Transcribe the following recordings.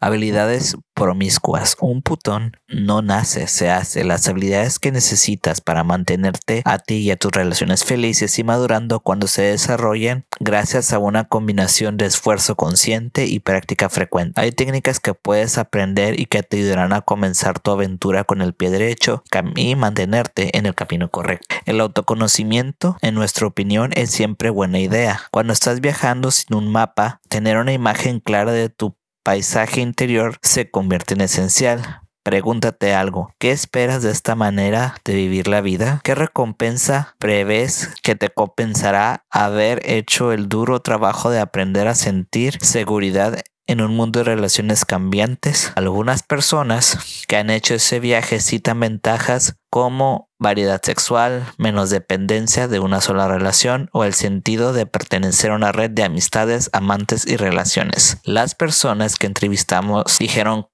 Habilidades promiscuas. Un putón no nace, se hace. Las habilidades que necesitas para mantenerte a ti y a tus relaciones felices y madurando cuando se desarrollan gracias a una combinación de esfuerzo consciente y práctica frecuente. Hay técnicas que puedes aprender y que te ayudarán a comenzar tu aventura con el pie derecho y mantenerte en el camino correcto. El autoconocimiento, en nuestra opinión, es siempre buena idea. Cuando estás viajando sin un mapa, tener una imagen clara de tu paisaje interior se convierte en esencial. Pregúntate algo, ¿qué esperas de esta manera de vivir la vida? ¿Qué recompensa prevés que te compensará haber hecho el duro trabajo de aprender a sentir seguridad en un mundo de relaciones cambiantes. Algunas personas que han hecho ese viaje citan ventajas como variedad sexual, menos dependencia de una sola relación o el sentido de pertenecer a una red de amistades, amantes y relaciones. Las personas que entrevistamos dijeron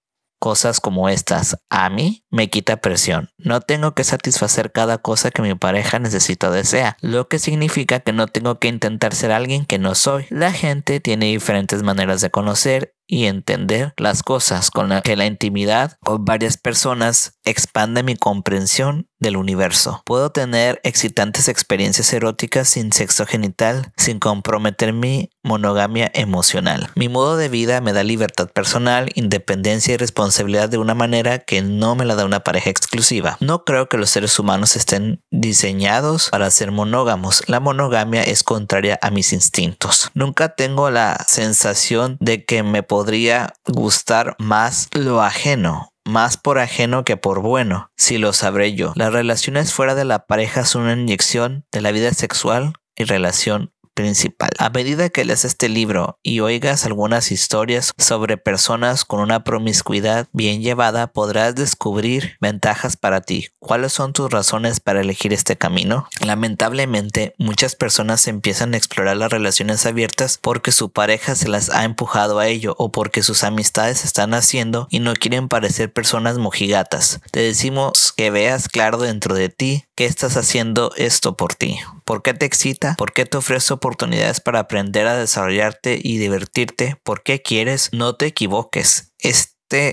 cosas como estas. A mí me quita presión. No tengo que satisfacer cada cosa que mi pareja necesita o desea, lo que significa que no tengo que intentar ser alguien que no soy. La gente tiene diferentes maneras de conocer y entender las cosas con la que la intimidad con varias personas expande mi comprensión del universo. Puedo tener excitantes experiencias eróticas sin sexo genital, sin comprometer mi monogamia emocional. Mi modo de vida me da libertad personal, independencia y responsabilidad de una manera que no me la da una pareja exclusiva. No creo que los seres humanos estén diseñados para ser monógamos. La monogamia es contraria a mis instintos. Nunca tengo la sensación de que me podría gustar más lo ajeno más por ajeno que por bueno, si lo sabré yo. Las relaciones fuera de la pareja son una inyección de la vida sexual y relación principal. A medida que leas este libro y oigas algunas historias sobre personas con una promiscuidad bien llevada, podrás descubrir ventajas para ti. ¿Cuáles son tus razones para elegir este camino? Lamentablemente, muchas personas empiezan a explorar las relaciones abiertas porque su pareja se las ha empujado a ello o porque sus amistades están haciendo y no quieren parecer personas mojigatas. Te decimos que veas claro dentro de ti que estás haciendo esto por ti. ¿Por qué te excita? ¿Por qué te ofrece oportunidades para aprender a desarrollarte y divertirte? ¿Por qué quieres? No te equivoques.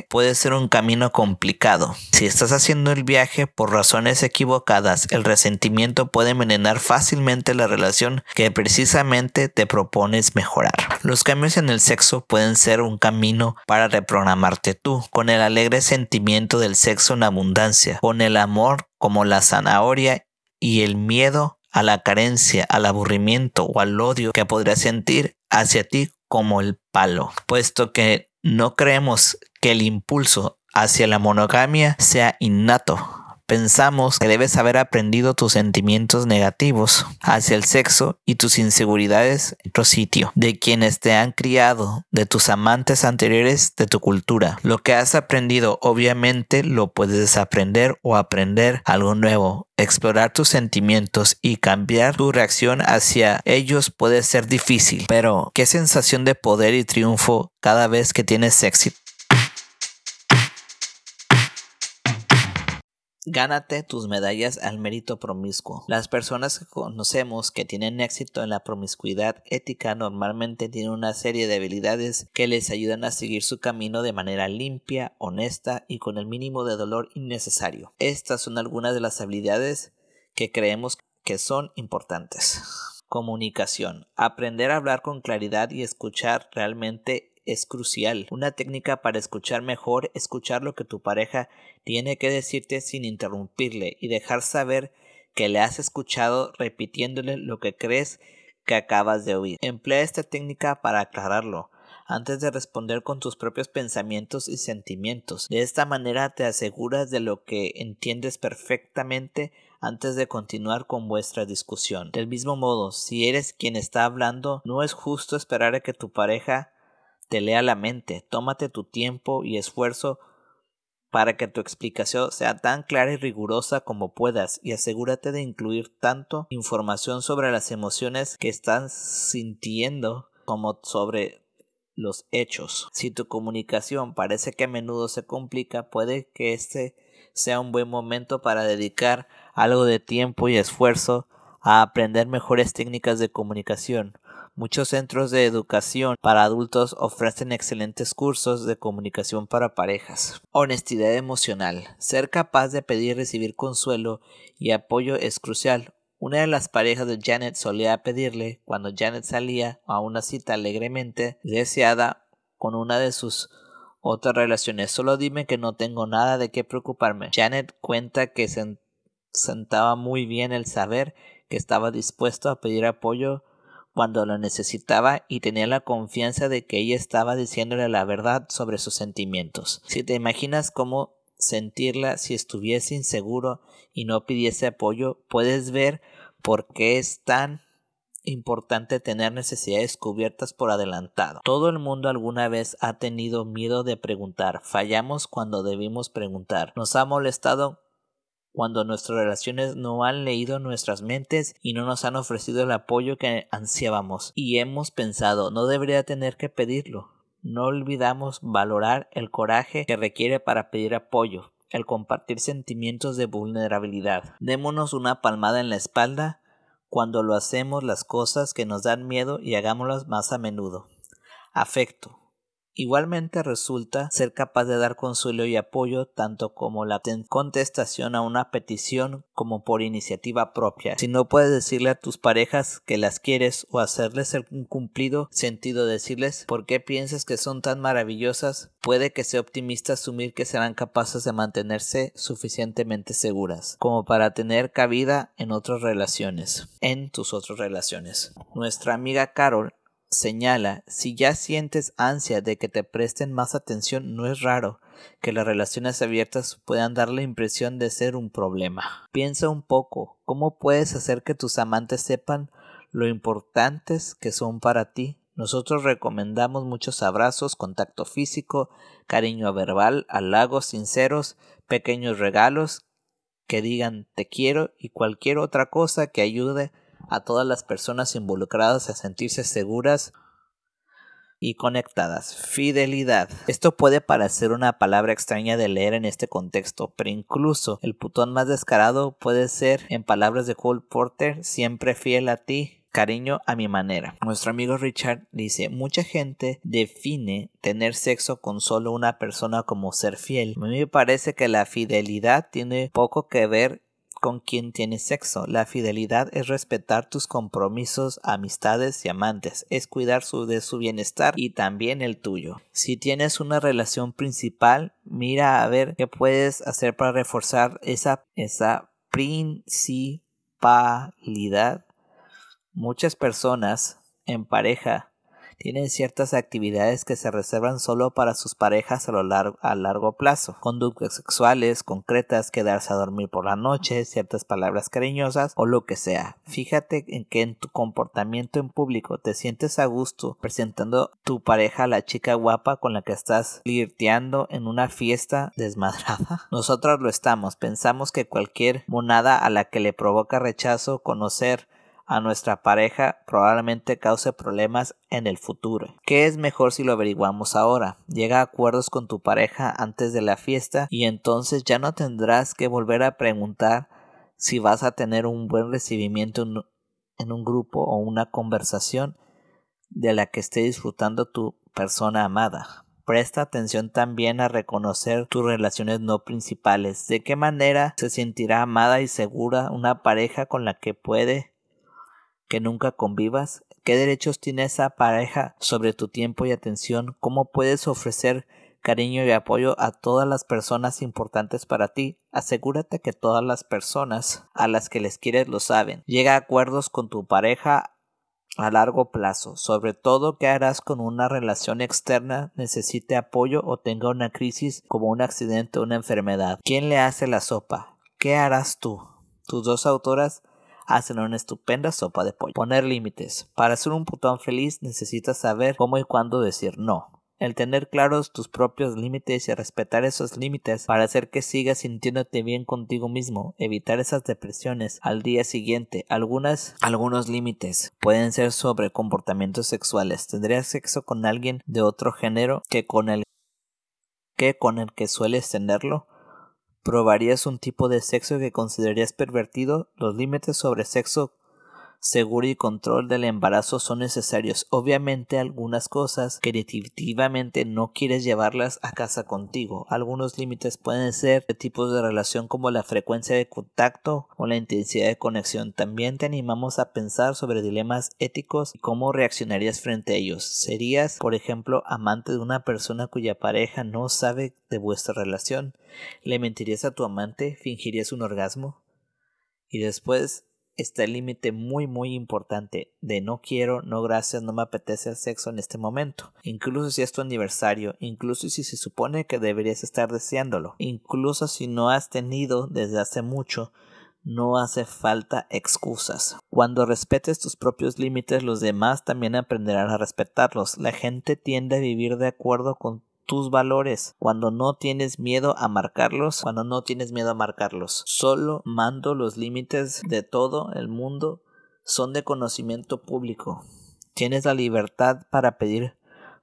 Puede ser un camino complicado. Si estás haciendo el viaje por razones equivocadas, el resentimiento puede envenenar fácilmente la relación que precisamente te propones mejorar. Los cambios en el sexo pueden ser un camino para reprogramarte tú, con el alegre sentimiento del sexo en abundancia, con el amor como la zanahoria y el miedo a la carencia, al aburrimiento o al odio que podrías sentir hacia ti como el palo, puesto que no creemos que el impulso hacia la monogamia sea innato, Pensamos que debes haber aprendido tus sentimientos negativos hacia el sexo y tus inseguridades en otro sitio, de quienes te han criado, de tus amantes anteriores, de tu cultura. Lo que has aprendido obviamente lo puedes desaprender o aprender algo nuevo. Explorar tus sentimientos y cambiar tu reacción hacia ellos puede ser difícil, pero qué sensación de poder y triunfo cada vez que tienes éxito. Gánate tus medallas al mérito promiscuo. Las personas que conocemos que tienen éxito en la promiscuidad ética normalmente tienen una serie de habilidades que les ayudan a seguir su camino de manera limpia, honesta y con el mínimo de dolor innecesario. Estas son algunas de las habilidades que creemos que son importantes. Comunicación. Aprender a hablar con claridad y escuchar realmente es crucial. Una técnica para escuchar mejor, escuchar lo que tu pareja tiene que decirte sin interrumpirle y dejar saber que le has escuchado repitiéndole lo que crees que acabas de oír. Emplea esta técnica para aclararlo antes de responder con tus propios pensamientos y sentimientos. De esta manera te aseguras de lo que entiendes perfectamente antes de continuar con vuestra discusión. Del mismo modo, si eres quien está hablando, no es justo esperar a que tu pareja te lea la mente, tómate tu tiempo y esfuerzo para que tu explicación sea tan clara y rigurosa como puedas y asegúrate de incluir tanto información sobre las emociones que estás sintiendo como sobre los hechos. Si tu comunicación parece que a menudo se complica, puede que este sea un buen momento para dedicar algo de tiempo y esfuerzo a aprender mejores técnicas de comunicación Muchos centros de educación para adultos ofrecen excelentes cursos de comunicación para parejas. Honestidad emocional. Ser capaz de pedir y recibir consuelo y apoyo es crucial. Una de las parejas de Janet solía pedirle, cuando Janet salía a una cita alegremente deseada con una de sus otras relaciones, solo dime que no tengo nada de qué preocuparme. Janet cuenta que se sentaba muy bien el saber que estaba dispuesto a pedir apoyo cuando lo necesitaba y tenía la confianza de que ella estaba diciéndole la verdad sobre sus sentimientos. Si te imaginas cómo sentirla si estuviese inseguro y no pidiese apoyo, puedes ver por qué es tan importante tener necesidades cubiertas por adelantado. Todo el mundo alguna vez ha tenido miedo de preguntar. Fallamos cuando debimos preguntar. Nos ha molestado cuando nuestras relaciones no han leído nuestras mentes y no nos han ofrecido el apoyo que ansiábamos y hemos pensado no debería tener que pedirlo. No olvidamos valorar el coraje que requiere para pedir apoyo, el compartir sentimientos de vulnerabilidad. Démonos una palmada en la espalda cuando lo hacemos las cosas que nos dan miedo y hagámoslas más a menudo. Afecto. Igualmente resulta ser capaz de dar consuelo y apoyo tanto como la contestación a una petición como por iniciativa propia. Si no puedes decirle a tus parejas que las quieres o hacerles un cumplido sentido decirles por qué piensas que son tan maravillosas, puede que sea optimista asumir que serán capaces de mantenerse suficientemente seguras como para tener cabida en otras relaciones, en tus otras relaciones. Nuestra amiga Carol señala, si ya sientes ansia de que te presten más atención, no es raro que las relaciones abiertas puedan dar la impresión de ser un problema. Piensa un poco, ¿cómo puedes hacer que tus amantes sepan lo importantes que son para ti? Nosotros recomendamos muchos abrazos, contacto físico, cariño verbal, halagos sinceros, pequeños regalos que digan te quiero y cualquier otra cosa que ayude a todas las personas involucradas a sentirse seguras y conectadas. Fidelidad. Esto puede parecer una palabra extraña de leer en este contexto, pero incluso el putón más descarado puede ser, en palabras de Cole Porter, siempre fiel a ti, cariño a mi manera. Nuestro amigo Richard dice, mucha gente define tener sexo con solo una persona como ser fiel. A mí me parece que la fidelidad tiene poco que ver con quien tienes sexo. La fidelidad es respetar tus compromisos, amistades y amantes, es cuidar de su bienestar y también el tuyo. Si tienes una relación principal, mira a ver qué puedes hacer para reforzar esa, esa principalidad. Muchas personas en pareja tienen ciertas actividades que se reservan solo para sus parejas a, lo largo, a largo plazo. Conductas sexuales concretas, quedarse a dormir por la noche, ciertas palabras cariñosas o lo que sea. Fíjate en que en tu comportamiento en público te sientes a gusto presentando tu pareja a la chica guapa con la que estás flirteando en una fiesta desmadrada. Nosotros lo estamos. Pensamos que cualquier monada a la que le provoca rechazo conocer a nuestra pareja probablemente cause problemas en el futuro. ¿Qué es mejor si lo averiguamos ahora? Llega a acuerdos con tu pareja antes de la fiesta y entonces ya no tendrás que volver a preguntar si vas a tener un buen recibimiento en un grupo o una conversación de la que esté disfrutando tu persona amada. Presta atención también a reconocer tus relaciones no principales. ¿De qué manera se sentirá amada y segura una pareja con la que puede que nunca convivas? ¿Qué derechos tiene esa pareja sobre tu tiempo y atención? ¿Cómo puedes ofrecer cariño y apoyo a todas las personas importantes para ti? Asegúrate que todas las personas a las que les quieres lo saben. Llega a acuerdos con tu pareja a largo plazo, sobre todo qué harás con una relación externa necesite apoyo o tenga una crisis como un accidente o una enfermedad. ¿Quién le hace la sopa? ¿Qué harás tú? Tus dos autoras hacen una estupenda sopa de pollo. Poner límites. Para ser un putón feliz necesitas saber cómo y cuándo decir no. El tener claros tus propios límites y respetar esos límites para hacer que sigas sintiéndote bien contigo mismo, evitar esas depresiones al día siguiente. Algunas, algunos límites pueden ser sobre comportamientos sexuales. ¿Tendrías sexo con alguien de otro género que con el que con el que sueles tenerlo? ¿Probarías un tipo de sexo que considerarías pervertido? Los límites sobre sexo seguro y control del embarazo son necesarios. Obviamente algunas cosas que definitivamente no quieres llevarlas a casa contigo. Algunos límites pueden ser de tipos de relación como la frecuencia de contacto o la intensidad de conexión. También te animamos a pensar sobre dilemas éticos y cómo reaccionarías frente a ellos. ¿Serías, por ejemplo, amante de una persona cuya pareja no sabe de vuestra relación? ¿Le mentirías a tu amante? ¿Fingirías un orgasmo? Y después está el límite muy muy importante de no quiero, no gracias, no me apetece el sexo en este momento. Incluso si es tu aniversario, incluso si se supone que deberías estar deseándolo, incluso si no has tenido desde hace mucho, no hace falta excusas. Cuando respetes tus propios límites, los demás también aprenderán a respetarlos. La gente tiende a vivir de acuerdo con tus valores, cuando no tienes miedo a marcarlos, cuando no tienes miedo a marcarlos. Solo mando los límites de todo el mundo son de conocimiento público. Tienes la libertad para pedir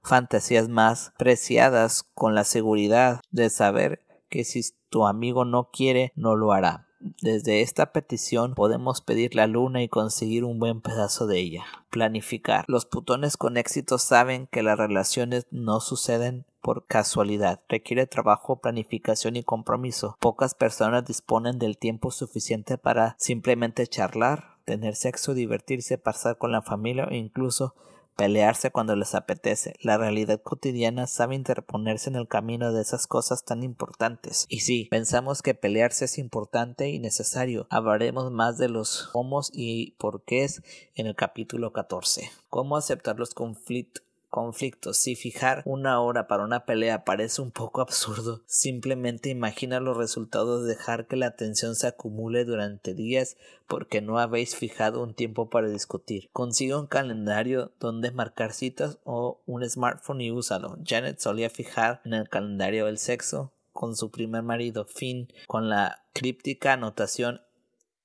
fantasías más preciadas con la seguridad de saber que si tu amigo no quiere, no lo hará. Desde esta petición podemos pedir la luna y conseguir un buen pedazo de ella. Planificar. Los putones con éxito saben que las relaciones no suceden por casualidad. Requiere trabajo, planificación y compromiso. Pocas personas disponen del tiempo suficiente para simplemente charlar, tener sexo, divertirse, pasar con la familia o incluso pelearse cuando les apetece. La realidad cotidiana sabe interponerse en el camino de esas cosas tan importantes. Y sí, pensamos que pelearse es importante y necesario. Hablaremos más de los homos y por qué es en el capítulo 14. Cómo aceptar los conflictos conflictos. Si fijar una hora para una pelea parece un poco absurdo, simplemente imagina los resultados de dejar que la tensión se acumule durante días porque no habéis fijado un tiempo para discutir. Consiga un calendario donde marcar citas o un smartphone y úsalo. Janet solía fijar en el calendario el sexo con su primer marido Finn con la críptica anotación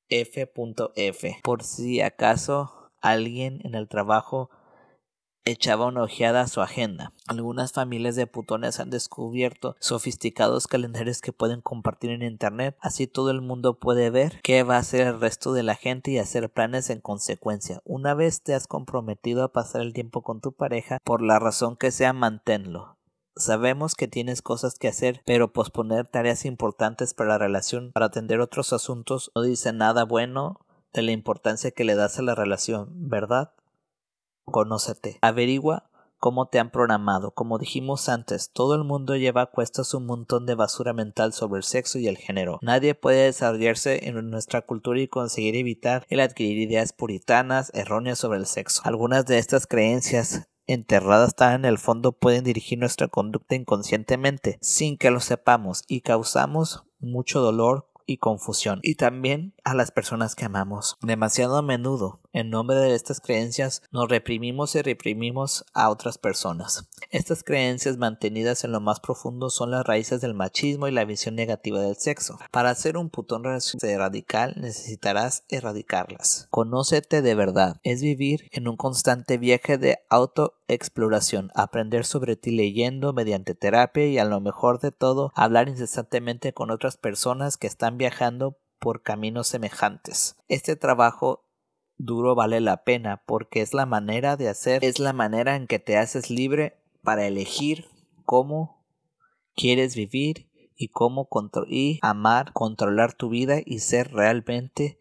F.F. Por si acaso alguien en el trabajo echaba una ojeada a su agenda. Algunas familias de putones han descubierto sofisticados calendarios que pueden compartir en internet, así todo el mundo puede ver qué va a hacer el resto de la gente y hacer planes en consecuencia. Una vez te has comprometido a pasar el tiempo con tu pareja, por la razón que sea, manténlo. Sabemos que tienes cosas que hacer, pero posponer tareas importantes para la relación, para atender otros asuntos, no dice nada bueno de la importancia que le das a la relación, ¿verdad? Conócete. Averigua cómo te han programado. Como dijimos antes, todo el mundo lleva a cuestas un montón de basura mental sobre el sexo y el género. Nadie puede desarrollarse en nuestra cultura y conseguir evitar el adquirir ideas puritanas erróneas sobre el sexo. Algunas de estas creencias enterradas tan en el fondo pueden dirigir nuestra conducta inconscientemente sin que lo sepamos y causamos mucho dolor y confusión y también a las personas que amamos. Demasiado a menudo en nombre de estas creencias nos reprimimos y reprimimos a otras personas. Estas creencias mantenidas en lo más profundo son las raíces del machismo y la visión negativa del sexo. Para ser un putón radical necesitarás erradicarlas. Conócete de verdad. Es vivir en un constante viaje de autoexploración, aprender sobre ti leyendo mediante terapia y a lo mejor de todo hablar incesantemente con otras personas que están viajando por caminos semejantes. Este trabajo duro vale la pena porque es la manera de hacer, es la manera en que te haces libre para elegir cómo quieres vivir y cómo y amar, controlar tu vida y ser realmente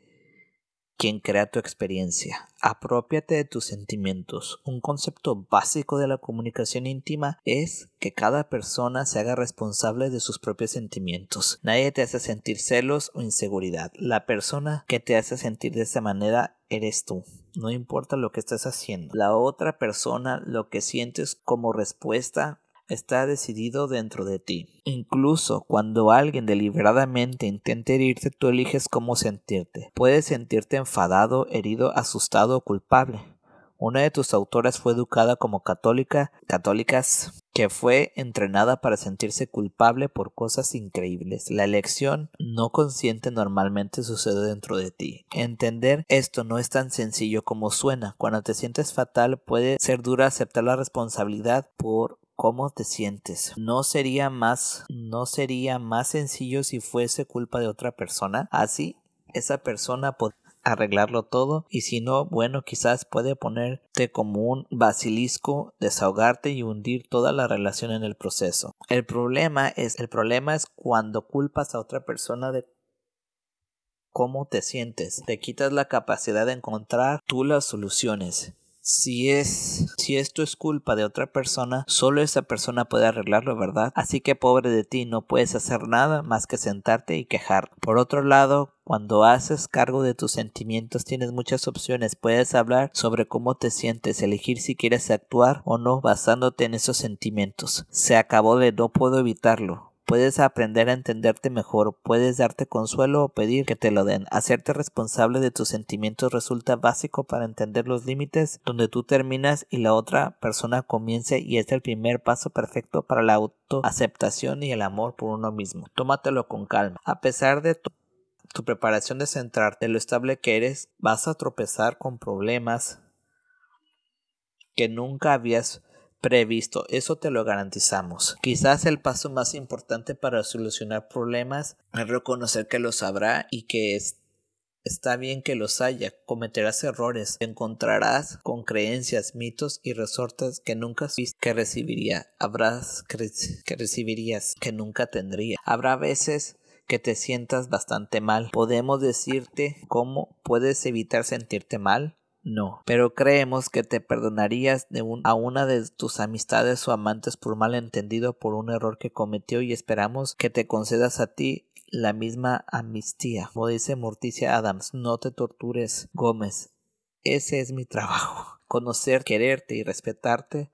quien crea tu experiencia. Apropiate de tus sentimientos. Un concepto básico de la comunicación íntima es que cada persona se haga responsable de sus propios sentimientos. Nadie te hace sentir celos o inseguridad. La persona que te hace sentir de esa manera eres tú. No importa lo que estés haciendo. La otra persona lo que sientes como respuesta está decidido dentro de ti. Incluso cuando alguien deliberadamente intente herirte, tú eliges cómo sentirte. Puedes sentirte enfadado, herido, asustado o culpable. Una de tus autoras fue educada como católica, católicas, que fue entrenada para sentirse culpable por cosas increíbles. La elección no consciente normalmente sucede dentro de ti. Entender esto no es tan sencillo como suena. Cuando te sientes fatal puede ser duro aceptar la responsabilidad por cómo te sientes. ¿No sería más no sería más sencillo si fuese culpa de otra persona? Así esa persona arreglarlo todo y si no, bueno, quizás puede ponerte como un basilisco, desahogarte y hundir toda la relación en el proceso. El problema es el problema es cuando culpas a otra persona de cómo te sientes, te quitas la capacidad de encontrar tú las soluciones. Si es, si esto es culpa de otra persona, solo esa persona puede arreglarlo, ¿verdad? Así que pobre de ti, no puedes hacer nada más que sentarte y quejar. Por otro lado, cuando haces cargo de tus sentimientos tienes muchas opciones. Puedes hablar sobre cómo te sientes, elegir si quieres actuar o no basándote en esos sentimientos. Se acabó de no puedo evitarlo. Puedes aprender a entenderte mejor, puedes darte consuelo o pedir que te lo den. Hacerte responsable de tus sentimientos resulta básico para entender los límites donde tú terminas y la otra persona comience y es el primer paso perfecto para la autoaceptación y el amor por uno mismo. Tómatelo con calma. A pesar de tu, tu preparación de centrarte en lo estable que eres, vas a tropezar con problemas que nunca habías previsto, eso te lo garantizamos. Quizás el paso más importante para solucionar problemas es reconocer que los habrá y que Está bien que los haya, cometerás errores, te encontrarás con creencias, mitos y resortes que nunca viste que recibiría, habrás que recibirías que nunca tendría. Habrá veces que te sientas bastante mal. Podemos decirte cómo puedes evitar sentirte mal, no, pero creemos que te perdonarías de a una de tus amistades o amantes por malentendido por un error que cometió y esperamos que te concedas a ti la misma amnistía. Como dice Morticia Adams, no te tortures, Gómez. Ese es mi trabajo. Conocer, quererte y respetarte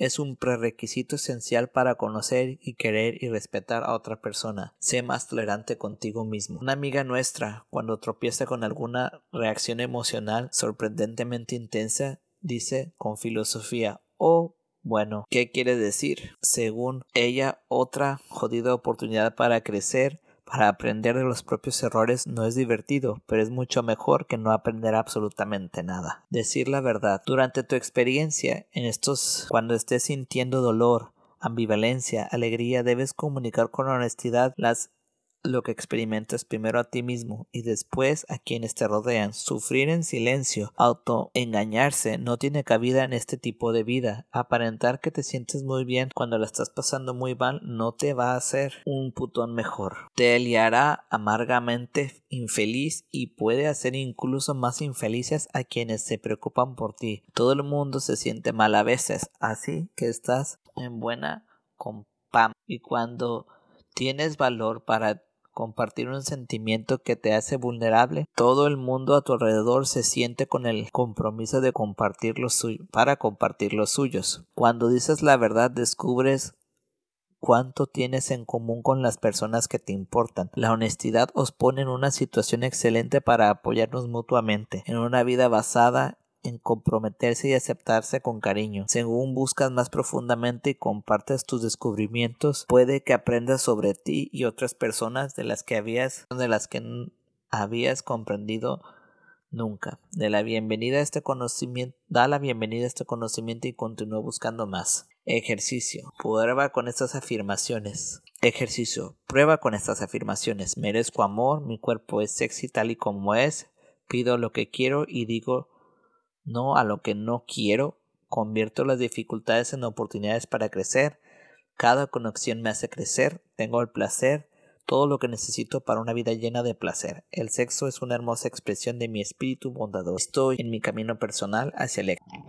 es un prerequisito esencial para conocer y querer y respetar a otra persona. Sé más tolerante contigo mismo. Una amiga nuestra, cuando tropieza con alguna reacción emocional sorprendentemente intensa, dice con filosofía, oh, bueno, ¿qué quiere decir? Según ella, otra jodida oportunidad para crecer, para aprender de los propios errores no es divertido, pero es mucho mejor que no aprender absolutamente nada. Decir la verdad. Durante tu experiencia en estos cuando estés sintiendo dolor, ambivalencia, alegría, debes comunicar con honestidad las lo que experimentas primero a ti mismo y después a quienes te rodean. Sufrir en silencio, autoengañarse, no tiene cabida en este tipo de vida. Aparentar que te sientes muy bien cuando la estás pasando muy mal no te va a hacer un putón mejor. Te liará amargamente infeliz y puede hacer incluso más infelices a quienes se preocupan por ti. Todo el mundo se siente mal a veces, así que estás en buena con Pam. Y cuando tienes valor para compartir un sentimiento que te hace vulnerable, todo el mundo a tu alrededor se siente con el compromiso de compartir los para compartir los suyos. Cuando dices la verdad descubres cuánto tienes en común con las personas que te importan. La honestidad os pone en una situación excelente para apoyarnos mutuamente, en una vida basada en comprometerse y aceptarse con cariño. Según buscas más profundamente y compartes tus descubrimientos, puede que aprendas sobre ti y otras personas de las que habías, de las que habías comprendido nunca. De la bienvenida a este conocimiento, da la bienvenida a este conocimiento y continúa buscando más. Ejercicio. Prueba con estas afirmaciones. Ejercicio. Prueba con estas afirmaciones. Merezco amor, mi cuerpo es sexy tal y como es, pido lo que quiero y digo no a lo que no quiero, convierto las dificultades en oportunidades para crecer, cada conexión me hace crecer, tengo el placer, todo lo que necesito para una vida llena de placer. El sexo es una hermosa expresión de mi espíritu bondadoso. Estoy en mi camino personal hacia el éxito.